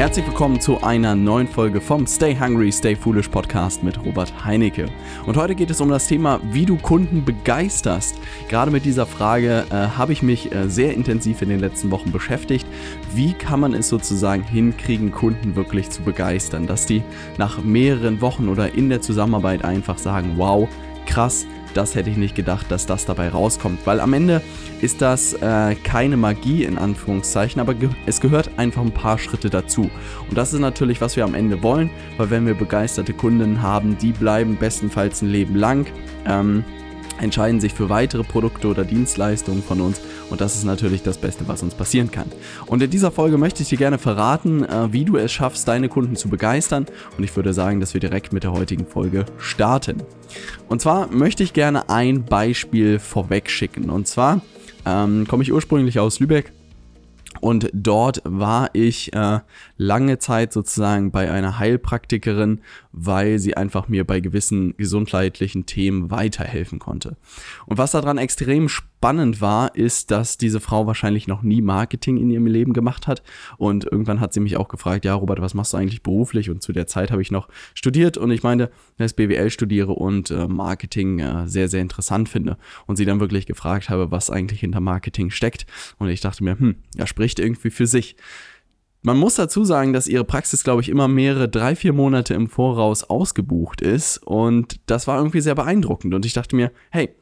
Herzlich willkommen zu einer neuen Folge vom Stay Hungry, Stay Foolish Podcast mit Robert Heinecke. Und heute geht es um das Thema, wie du Kunden begeisterst. Gerade mit dieser Frage äh, habe ich mich äh, sehr intensiv in den letzten Wochen beschäftigt. Wie kann man es sozusagen hinkriegen, Kunden wirklich zu begeistern? Dass die nach mehreren Wochen oder in der Zusammenarbeit einfach sagen, wow, krass, das hätte ich nicht gedacht, dass das dabei rauskommt. Weil am Ende ist das äh, keine Magie in Anführungszeichen, aber ge es gehört einfach ein paar Schritte dazu. Und das ist natürlich, was wir am Ende wollen, weil wenn wir begeisterte Kunden haben, die bleiben bestenfalls ein Leben lang. Ähm, entscheiden sich für weitere Produkte oder Dienstleistungen von uns und das ist natürlich das Beste, was uns passieren kann. Und in dieser Folge möchte ich dir gerne verraten, äh, wie du es schaffst, deine Kunden zu begeistern und ich würde sagen, dass wir direkt mit der heutigen Folge starten. Und zwar möchte ich gerne ein Beispiel vorweg schicken und zwar ähm, komme ich ursprünglich aus Lübeck. Und dort war ich äh, lange Zeit sozusagen bei einer Heilpraktikerin, weil sie einfach mir bei gewissen gesundheitlichen Themen weiterhelfen konnte. Und was daran extrem spannend war, ist, dass diese Frau wahrscheinlich noch nie Marketing in ihrem Leben gemacht hat. Und irgendwann hat sie mich auch gefragt, ja, Robert, was machst du eigentlich beruflich? Und zu der Zeit habe ich noch studiert und ich meinte, dass ich BWL studiere und äh, Marketing äh, sehr, sehr interessant finde. Und sie dann wirklich gefragt habe, was eigentlich hinter Marketing steckt. Und ich dachte mir, hm, er spricht irgendwie für sich. Man muss dazu sagen, dass ihre Praxis, glaube ich, immer mehrere, drei, vier Monate im Voraus ausgebucht ist. Und das war irgendwie sehr beeindruckend. Und ich dachte mir, hey,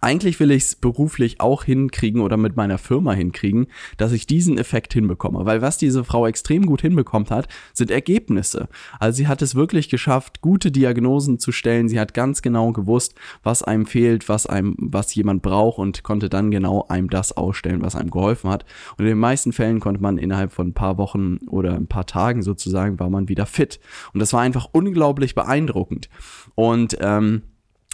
eigentlich will ich es beruflich auch hinkriegen oder mit meiner Firma hinkriegen, dass ich diesen Effekt hinbekomme. Weil was diese Frau extrem gut hinbekommt hat, sind Ergebnisse. Also sie hat es wirklich geschafft, gute Diagnosen zu stellen. Sie hat ganz genau gewusst, was einem fehlt, was einem, was jemand braucht und konnte dann genau einem das ausstellen, was einem geholfen hat. Und in den meisten Fällen konnte man innerhalb von ein paar Wochen oder ein paar Tagen sozusagen war man wieder fit. Und das war einfach unglaublich beeindruckend. Und ähm,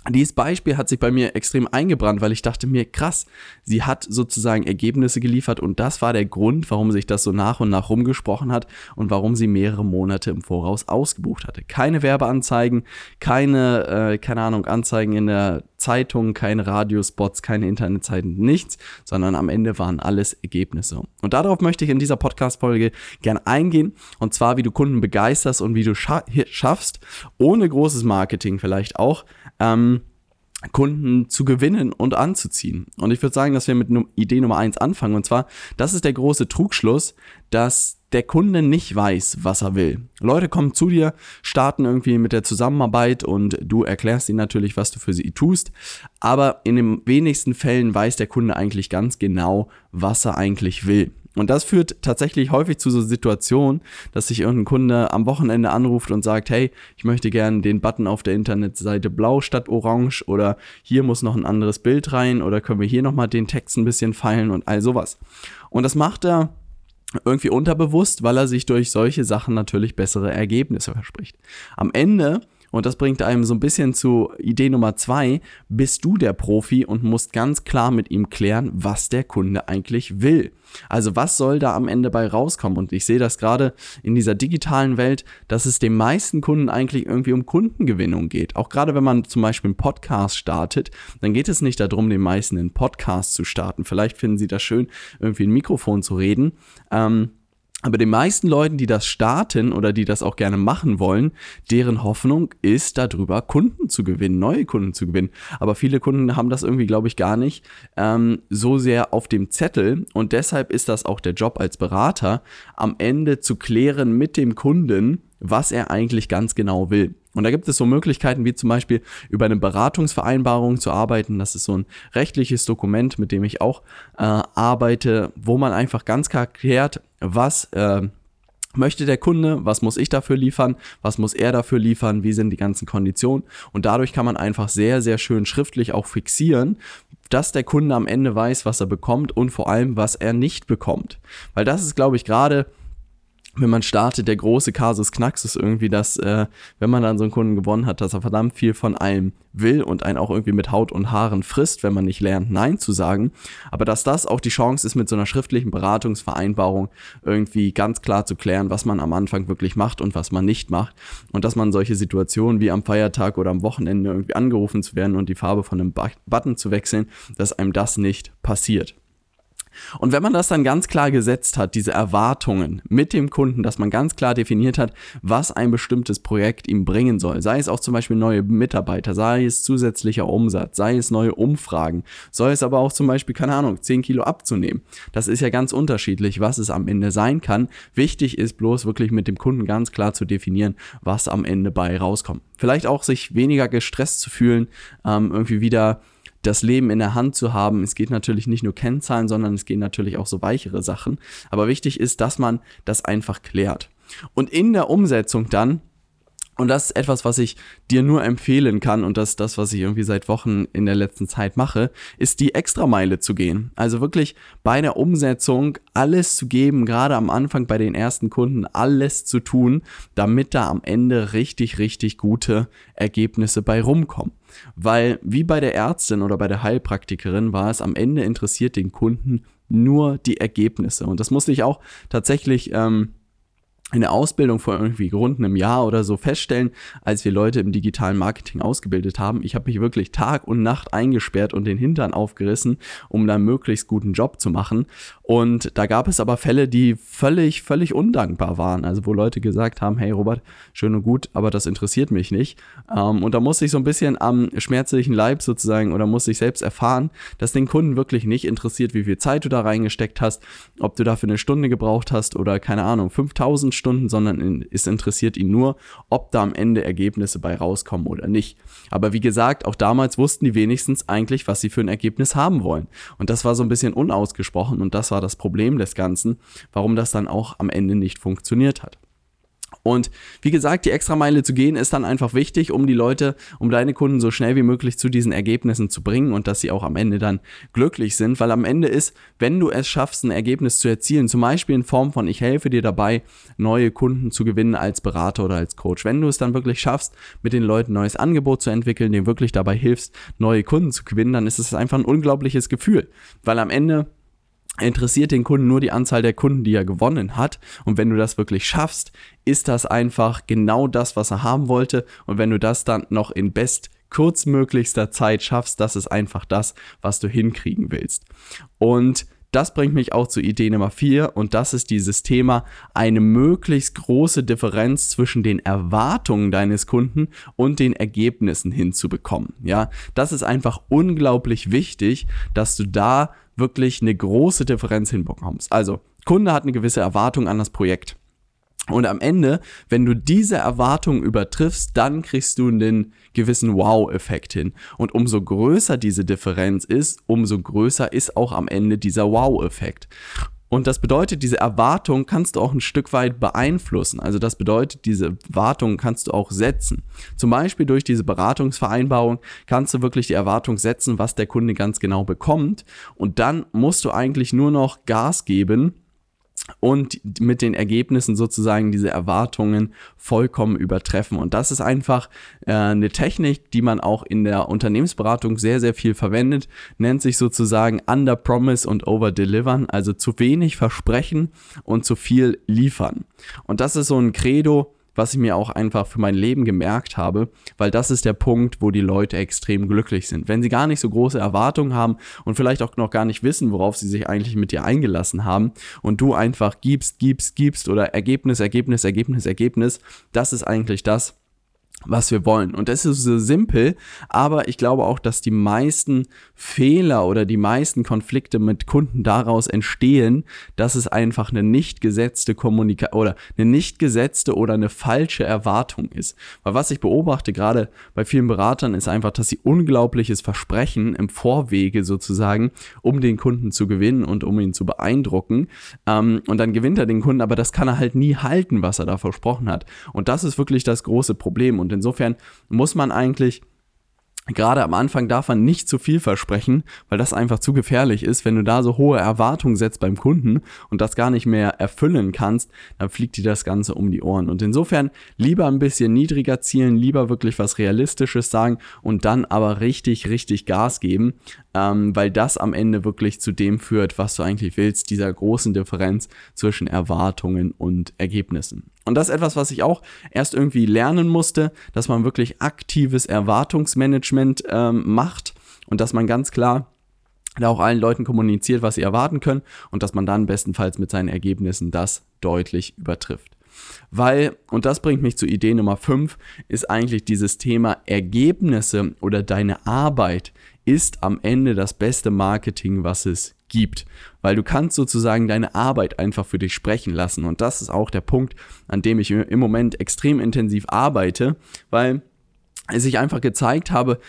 dieses Beispiel hat sich bei mir extrem eingebrannt, weil ich dachte mir, krass, sie hat sozusagen Ergebnisse geliefert und das war der Grund, warum sich das so nach und nach rumgesprochen hat und warum sie mehrere Monate im Voraus ausgebucht hatte. Keine Werbeanzeigen, keine, äh, keine Ahnung, Anzeigen in der Zeitung, keine Radiospots, keine Internetseiten, nichts, sondern am Ende waren alles Ergebnisse. Und darauf möchte ich in dieser Podcast-Folge gern eingehen und zwar, wie du Kunden begeisterst und wie du scha schaffst, ohne großes Marketing vielleicht auch, ähm, Kunden zu gewinnen und anzuziehen. Und ich würde sagen, dass wir mit Idee Nummer eins anfangen. Und zwar, das ist der große Trugschluss, dass der Kunde nicht weiß, was er will. Leute kommen zu dir, starten irgendwie mit der Zusammenarbeit und du erklärst ihnen natürlich, was du für sie tust. Aber in den wenigsten Fällen weiß der Kunde eigentlich ganz genau, was er eigentlich will. Und das führt tatsächlich häufig zu so Situationen, dass sich irgendein Kunde am Wochenende anruft und sagt, hey, ich möchte gerne den Button auf der Internetseite blau statt orange oder hier muss noch ein anderes Bild rein oder können wir hier nochmal den Text ein bisschen feilen und all sowas. Und das macht er irgendwie unterbewusst, weil er sich durch solche Sachen natürlich bessere Ergebnisse verspricht. Am Ende und das bringt einem so ein bisschen zu Idee Nummer zwei, bist du der Profi und musst ganz klar mit ihm klären, was der Kunde eigentlich will. Also was soll da am Ende bei rauskommen? Und ich sehe das gerade in dieser digitalen Welt, dass es den meisten Kunden eigentlich irgendwie um Kundengewinnung geht. Auch gerade wenn man zum Beispiel einen Podcast startet, dann geht es nicht darum, den meisten einen Podcast zu starten. Vielleicht finden sie das schön, irgendwie ein Mikrofon zu reden. Ähm, aber den meisten Leuten, die das starten oder die das auch gerne machen wollen, deren Hoffnung ist darüber, Kunden zu gewinnen, neue Kunden zu gewinnen. Aber viele Kunden haben das irgendwie, glaube ich, gar nicht ähm, so sehr auf dem Zettel. Und deshalb ist das auch der Job als Berater, am Ende zu klären mit dem Kunden, was er eigentlich ganz genau will. Und da gibt es so Möglichkeiten wie zum Beispiel über eine Beratungsvereinbarung zu arbeiten. Das ist so ein rechtliches Dokument, mit dem ich auch äh, arbeite, wo man einfach ganz klar klärt, was äh, möchte der Kunde, was muss ich dafür liefern, was muss er dafür liefern, wie sind die ganzen Konditionen. Und dadurch kann man einfach sehr, sehr schön schriftlich auch fixieren, dass der Kunde am Ende weiß, was er bekommt und vor allem, was er nicht bekommt. Weil das ist, glaube ich, gerade wenn man startet, der große Kasus Knacks ist irgendwie, dass, äh, wenn man dann so einen Kunden gewonnen hat, dass er verdammt viel von einem will und einen auch irgendwie mit Haut und Haaren frisst, wenn man nicht lernt, Nein zu sagen. Aber dass das auch die Chance ist, mit so einer schriftlichen Beratungsvereinbarung irgendwie ganz klar zu klären, was man am Anfang wirklich macht und was man nicht macht. Und dass man solche Situationen wie am Feiertag oder am Wochenende irgendwie angerufen zu werden und die Farbe von einem Button zu wechseln, dass einem das nicht passiert. Und wenn man das dann ganz klar gesetzt hat, diese Erwartungen mit dem Kunden, dass man ganz klar definiert hat, was ein bestimmtes Projekt ihm bringen soll, sei es auch zum Beispiel neue Mitarbeiter, sei es zusätzlicher Umsatz, sei es neue Umfragen, soll es aber auch zum Beispiel, keine Ahnung, 10 Kilo abzunehmen. Das ist ja ganz unterschiedlich, was es am Ende sein kann. Wichtig ist bloß wirklich mit dem Kunden ganz klar zu definieren, was am Ende bei rauskommt. Vielleicht auch sich weniger gestresst zu fühlen, ähm, irgendwie wieder das Leben in der Hand zu haben. Es geht natürlich nicht nur Kennzahlen, sondern es gehen natürlich auch so weichere Sachen. Aber wichtig ist, dass man das einfach klärt. Und in der Umsetzung dann und das ist etwas, was ich dir nur empfehlen kann und das das, was ich irgendwie seit Wochen in der letzten Zeit mache, ist die Extrameile zu gehen. Also wirklich bei der Umsetzung alles zu geben, gerade am Anfang bei den ersten Kunden alles zu tun, damit da am Ende richtig, richtig gute Ergebnisse bei rumkommen. Weil wie bei der Ärztin oder bei der Heilpraktikerin war es am Ende interessiert den Kunden nur die Ergebnisse. Und das musste ich auch tatsächlich ähm, in der Ausbildung vor irgendwie rund einem Jahr oder so feststellen, als wir Leute im digitalen Marketing ausgebildet haben. Ich habe mich wirklich Tag und Nacht eingesperrt und den Hintern aufgerissen, um da möglichst guten Job zu machen. Und da gab es aber Fälle, die völlig, völlig undankbar waren. Also wo Leute gesagt haben, hey Robert, schön und gut, aber das interessiert mich nicht. Ähm, und da musste ich so ein bisschen am schmerzlichen Leib sozusagen oder musste ich selbst erfahren, dass den Kunden wirklich nicht interessiert, wie viel Zeit du da reingesteckt hast, ob du dafür eine Stunde gebraucht hast oder keine Ahnung, 5000 Stunden, sondern es interessiert ihn nur, ob da am Ende Ergebnisse bei rauskommen oder nicht. Aber wie gesagt, auch damals wussten die wenigstens eigentlich, was sie für ein Ergebnis haben wollen. Und das war so ein bisschen unausgesprochen und das war war das Problem des Ganzen, warum das dann auch am Ende nicht funktioniert hat. Und wie gesagt, die Extrameile zu gehen ist dann einfach wichtig, um die Leute, um deine Kunden so schnell wie möglich zu diesen Ergebnissen zu bringen und dass sie auch am Ende dann glücklich sind, weil am Ende ist, wenn du es schaffst, ein Ergebnis zu erzielen, zum Beispiel in Form von ich helfe dir dabei, neue Kunden zu gewinnen als Berater oder als Coach, wenn du es dann wirklich schaffst, mit den Leuten neues Angebot zu entwickeln, denen wirklich dabei hilfst, neue Kunden zu gewinnen, dann ist es einfach ein unglaubliches Gefühl, weil am Ende interessiert den Kunden nur die Anzahl der Kunden, die er gewonnen hat. Und wenn du das wirklich schaffst, ist das einfach genau das, was er haben wollte. Und wenn du das dann noch in best kurzmöglichster Zeit schaffst, das ist einfach das, was du hinkriegen willst. Und das bringt mich auch zu Idee Nummer 4 und das ist dieses Thema, eine möglichst große Differenz zwischen den Erwartungen deines Kunden und den Ergebnissen hinzubekommen. Ja, das ist einfach unglaublich wichtig, dass du da wirklich eine große Differenz hinbekommst. Also, Kunde hat eine gewisse Erwartung an das Projekt. Und am Ende, wenn du diese Erwartung übertriffst, dann kriegst du einen gewissen Wow-Effekt hin. Und umso größer diese Differenz ist, umso größer ist auch am Ende dieser Wow-Effekt. Und das bedeutet, diese Erwartung kannst du auch ein Stück weit beeinflussen. Also das bedeutet, diese Erwartung kannst du auch setzen. Zum Beispiel durch diese Beratungsvereinbarung kannst du wirklich die Erwartung setzen, was der Kunde ganz genau bekommt. Und dann musst du eigentlich nur noch Gas geben und mit den Ergebnissen sozusagen diese Erwartungen vollkommen übertreffen. Und das ist einfach äh, eine Technik, die man auch in der Unternehmensberatung sehr, sehr viel verwendet, nennt sich sozusagen Under Promise und Over Delivern, also zu wenig versprechen und zu viel liefern. Und das ist so ein Credo, was ich mir auch einfach für mein Leben gemerkt habe, weil das ist der Punkt, wo die Leute extrem glücklich sind. Wenn sie gar nicht so große Erwartungen haben und vielleicht auch noch gar nicht wissen, worauf sie sich eigentlich mit dir eingelassen haben und du einfach gibst, gibst, gibst oder Ergebnis, Ergebnis, Ergebnis, Ergebnis, das ist eigentlich das, was wir wollen. Und das ist so simpel, aber ich glaube auch, dass die meisten Fehler oder die meisten Konflikte mit Kunden daraus entstehen, dass es einfach eine nicht gesetzte Kommunikation oder eine nicht gesetzte oder eine falsche Erwartung ist. Weil was ich beobachte, gerade bei vielen Beratern, ist einfach, dass sie unglaubliches Versprechen im Vorwege sozusagen, um den Kunden zu gewinnen und um ihn zu beeindrucken. Ähm, und dann gewinnt er den Kunden, aber das kann er halt nie halten, was er da versprochen hat. Und das ist wirklich das große Problem. Und insofern muss man eigentlich Gerade am Anfang darf man nicht zu viel versprechen, weil das einfach zu gefährlich ist. Wenn du da so hohe Erwartungen setzt beim Kunden und das gar nicht mehr erfüllen kannst, dann fliegt dir das Ganze um die Ohren. Und insofern lieber ein bisschen niedriger zielen, lieber wirklich was Realistisches sagen und dann aber richtig, richtig Gas geben, ähm, weil das am Ende wirklich zu dem führt, was du eigentlich willst, dieser großen Differenz zwischen Erwartungen und Ergebnissen. Und das ist etwas, was ich auch erst irgendwie lernen musste, dass man wirklich aktives Erwartungsmanagement ähm, macht und dass man ganz klar da auch allen Leuten kommuniziert, was sie erwarten können und dass man dann bestenfalls mit seinen Ergebnissen das deutlich übertrifft. Weil, und das bringt mich zu Idee Nummer 5, ist eigentlich dieses Thema Ergebnisse oder deine Arbeit ist am Ende das beste Marketing, was es gibt. Weil du kannst sozusagen deine Arbeit einfach für dich sprechen lassen. Und das ist auch der Punkt, an dem ich im Moment extrem intensiv arbeite, weil es sich einfach gezeigt habe,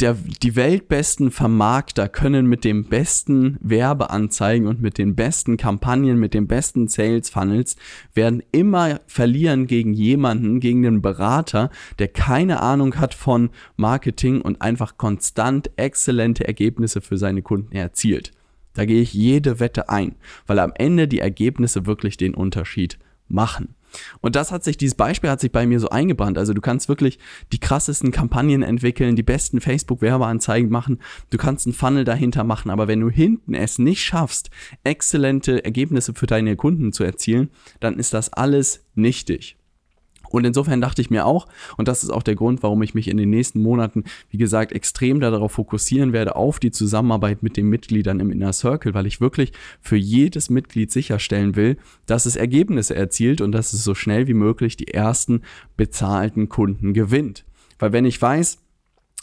der, die weltbesten Vermarkter können mit dem besten Werbeanzeigen und mit den besten Kampagnen, mit den besten Sales Funnels, werden immer verlieren gegen jemanden, gegen den Berater, der keine Ahnung hat von Marketing und einfach konstant exzellente Ergebnisse für seine Kunden erzielt. Da gehe ich jede Wette ein, weil am Ende die Ergebnisse wirklich den Unterschied machen. Und das hat sich, dieses Beispiel hat sich bei mir so eingebrannt. Also du kannst wirklich die krassesten Kampagnen entwickeln, die besten Facebook-Werbeanzeigen machen, du kannst einen Funnel dahinter machen, aber wenn du hinten es nicht schaffst, exzellente Ergebnisse für deine Kunden zu erzielen, dann ist das alles nichtig. Und insofern dachte ich mir auch, und das ist auch der Grund, warum ich mich in den nächsten Monaten, wie gesagt, extrem darauf fokussieren werde, auf die Zusammenarbeit mit den Mitgliedern im Inner Circle, weil ich wirklich für jedes Mitglied sicherstellen will, dass es Ergebnisse erzielt und dass es so schnell wie möglich die ersten bezahlten Kunden gewinnt. Weil wenn ich weiß,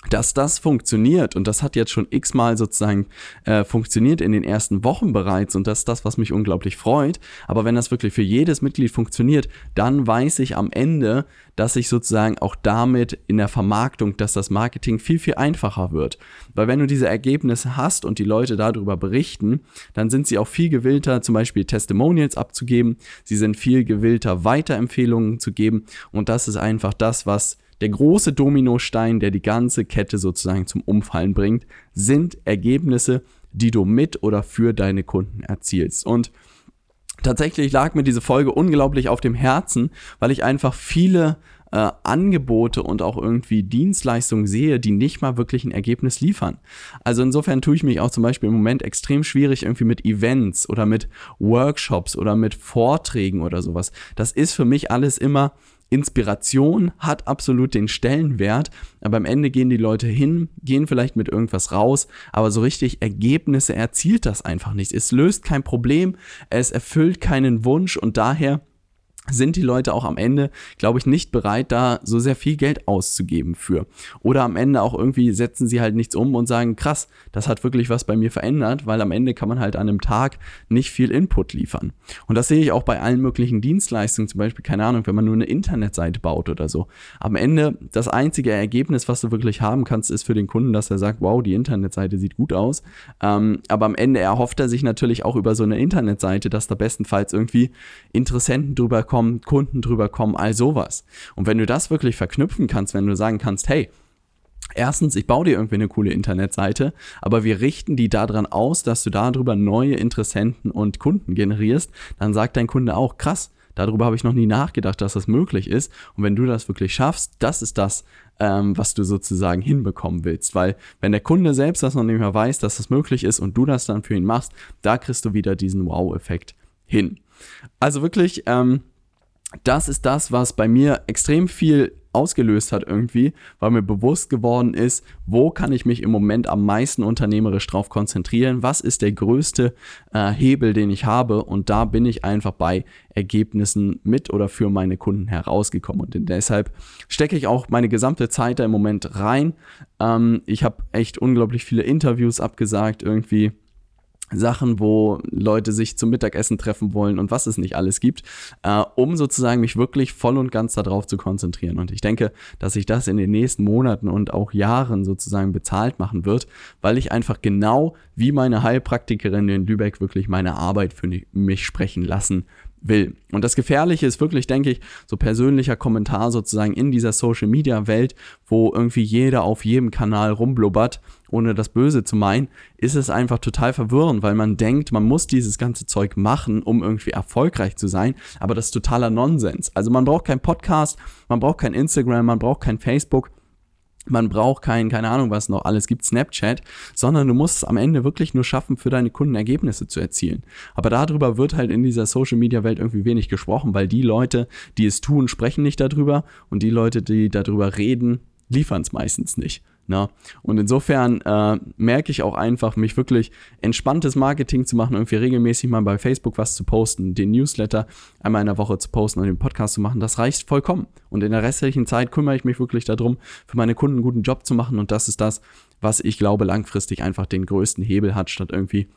dass das funktioniert und das hat jetzt schon x-mal sozusagen äh, funktioniert in den ersten Wochen bereits und das ist das, was mich unglaublich freut. Aber wenn das wirklich für jedes Mitglied funktioniert, dann weiß ich am Ende, dass ich sozusagen auch damit in der Vermarktung, dass das Marketing viel, viel einfacher wird. Weil wenn du diese Ergebnisse hast und die Leute darüber berichten, dann sind sie auch viel gewillter, zum Beispiel Testimonials abzugeben. Sie sind viel gewillter, Weiterempfehlungen zu geben und das ist einfach das, was der große Dominostein, der die ganze Kette sozusagen zum Umfallen bringt, sind Ergebnisse, die du mit oder für deine Kunden erzielst. Und tatsächlich lag mir diese Folge unglaublich auf dem Herzen, weil ich einfach viele äh, Angebote und auch irgendwie Dienstleistungen sehe, die nicht mal wirklich ein Ergebnis liefern. Also insofern tue ich mich auch zum Beispiel im Moment extrem schwierig irgendwie mit Events oder mit Workshops oder mit Vorträgen oder sowas. Das ist für mich alles immer Inspiration hat absolut den Stellenwert, aber am Ende gehen die Leute hin, gehen vielleicht mit irgendwas raus, aber so richtig Ergebnisse erzielt das einfach nicht. Es löst kein Problem, es erfüllt keinen Wunsch und daher sind die Leute auch am Ende, glaube ich, nicht bereit, da so sehr viel Geld auszugeben für. Oder am Ende auch irgendwie setzen sie halt nichts um und sagen, krass, das hat wirklich was bei mir verändert, weil am Ende kann man halt an einem Tag nicht viel Input liefern. Und das sehe ich auch bei allen möglichen Dienstleistungen, zum Beispiel, keine Ahnung, wenn man nur eine Internetseite baut oder so. Am Ende, das einzige Ergebnis, was du wirklich haben kannst, ist für den Kunden, dass er sagt, wow, die Internetseite sieht gut aus. Ähm, aber am Ende erhofft er sich natürlich auch über so eine Internetseite, dass da bestenfalls irgendwie Interessenten drüber kommen, kommen, Kunden drüber kommen, all sowas. Und wenn du das wirklich verknüpfen kannst, wenn du sagen kannst, hey, Erstens, ich baue dir irgendwie eine coole Internetseite, aber wir richten die daran aus, dass du darüber neue Interessenten und Kunden generierst, dann sagt dein Kunde auch, krass, darüber habe ich noch nie nachgedacht, dass das möglich ist. Und wenn du das wirklich schaffst, das ist das, ähm, was du sozusagen hinbekommen willst. Weil wenn der Kunde selbst das noch nicht mehr weiß, dass das möglich ist und du das dann für ihn machst, da kriegst du wieder diesen Wow-Effekt hin. Also wirklich, ähm, das ist das, was bei mir extrem viel ausgelöst hat irgendwie, weil mir bewusst geworden ist, wo kann ich mich im Moment am meisten unternehmerisch drauf konzentrieren, was ist der größte äh, Hebel, den ich habe? Und da bin ich einfach bei Ergebnissen mit oder für meine Kunden herausgekommen. Und deshalb stecke ich auch meine gesamte Zeit da im Moment rein. Ähm, ich habe echt unglaublich viele Interviews abgesagt irgendwie Sachen, wo Leute sich zum Mittagessen treffen wollen und was es nicht alles gibt, äh, um sozusagen mich wirklich voll und ganz darauf zu konzentrieren. Und ich denke, dass sich das in den nächsten Monaten und auch Jahren sozusagen bezahlt machen wird, weil ich einfach genau wie meine Heilpraktikerin in Lübeck wirklich meine Arbeit für mich sprechen lassen will. Und das Gefährliche ist wirklich, denke ich, so persönlicher Kommentar sozusagen in dieser Social Media Welt, wo irgendwie jeder auf jedem Kanal rumblubbert, ohne das Böse zu meinen, ist es einfach total verwirrend, weil man denkt, man muss dieses ganze Zeug machen, um irgendwie erfolgreich zu sein, aber das ist totaler Nonsens. Also man braucht kein Podcast, man braucht kein Instagram, man braucht kein Facebook, man braucht kein, keine Ahnung, was noch alles gibt, Snapchat, sondern du musst es am Ende wirklich nur schaffen, für deine Kunden Ergebnisse zu erzielen. Aber darüber wird halt in dieser Social Media Welt irgendwie wenig gesprochen, weil die Leute, die es tun, sprechen nicht darüber und die Leute, die darüber reden, liefern es meistens nicht. Na? Ne? Und insofern äh, merke ich auch einfach, mich wirklich entspanntes Marketing zu machen, irgendwie regelmäßig mal bei Facebook was zu posten, den Newsletter einmal in der Woche zu posten und den Podcast zu machen, das reicht vollkommen. Und in der restlichen Zeit kümmere ich mich wirklich darum, für meine Kunden einen guten Job zu machen. Und das ist das, was ich glaube, langfristig einfach den größten Hebel hat, statt irgendwie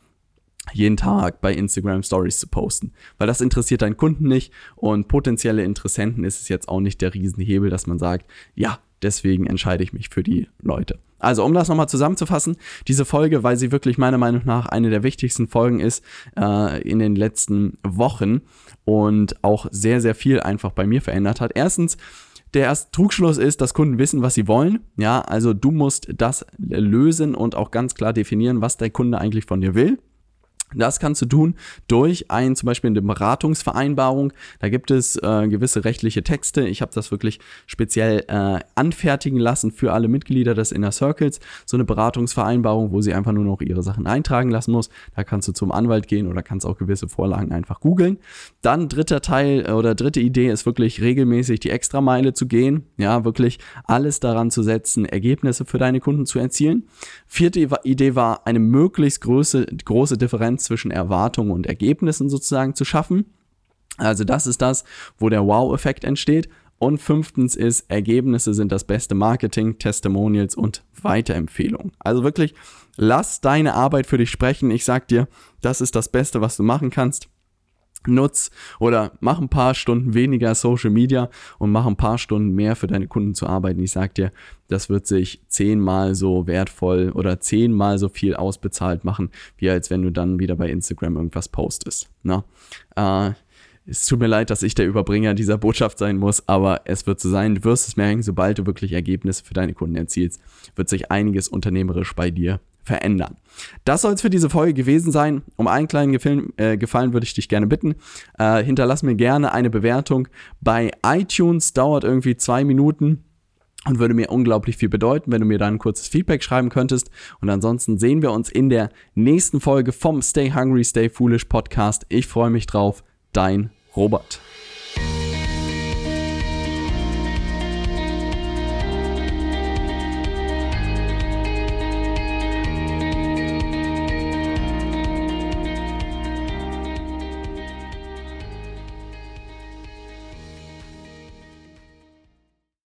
jeden Tag bei Instagram Stories zu posten. Weil das interessiert deinen Kunden nicht und potenzielle Interessenten ist es jetzt auch nicht der Riesenhebel, dass man sagt, ja, deswegen entscheide ich mich für die Leute. Also, um das nochmal zusammenzufassen, diese Folge, weil sie wirklich meiner Meinung nach eine der wichtigsten Folgen ist äh, in den letzten Wochen und auch sehr, sehr viel einfach bei mir verändert hat. Erstens, der erste Trugschluss ist, dass Kunden wissen, was sie wollen. Ja, also du musst das lösen und auch ganz klar definieren, was der Kunde eigentlich von dir will. Das kannst du tun durch ein zum Beispiel eine Beratungsvereinbarung. Da gibt es äh, gewisse rechtliche Texte. Ich habe das wirklich speziell äh, anfertigen lassen für alle Mitglieder des Inner Circles. So eine Beratungsvereinbarung, wo sie einfach nur noch ihre Sachen eintragen lassen muss. Da kannst du zum Anwalt gehen oder kannst auch gewisse Vorlagen einfach googeln. Dann dritter Teil äh, oder dritte Idee ist wirklich regelmäßig die Extrameile zu gehen. Ja, wirklich alles daran zu setzen, Ergebnisse für deine Kunden zu erzielen. Vierte Idee war eine möglichst große, große Differenz Differenz zwischen Erwartungen und Ergebnissen sozusagen zu schaffen. Also das ist das, wo der Wow-Effekt entsteht. Und fünftens ist, Ergebnisse sind das beste Marketing, Testimonials und Weiterempfehlungen. Also wirklich, lass deine Arbeit für dich sprechen. Ich sag dir, das ist das Beste, was du machen kannst nutz oder mach ein paar Stunden weniger Social Media und mach ein paar Stunden mehr für deine Kunden zu arbeiten. Ich sag dir, das wird sich zehnmal so wertvoll oder zehnmal so viel ausbezahlt machen, wie als wenn du dann wieder bei Instagram irgendwas postest. Na? Äh, es tut mir leid, dass ich der Überbringer dieser Botschaft sein muss, aber es wird so sein. Du wirst es merken, sobald du wirklich Ergebnisse für deine Kunden erzielst, wird sich einiges unternehmerisch bei dir verändern. Das soll es für diese Folge gewesen sein. Um einen kleinen Gefallen, äh, Gefallen würde ich dich gerne bitten. Äh, hinterlass mir gerne eine Bewertung bei iTunes. Dauert irgendwie zwei Minuten und würde mir unglaublich viel bedeuten, wenn du mir da ein kurzes Feedback schreiben könntest. Und ansonsten sehen wir uns in der nächsten Folge vom Stay Hungry, Stay Foolish Podcast. Ich freue mich drauf. Dein Robert.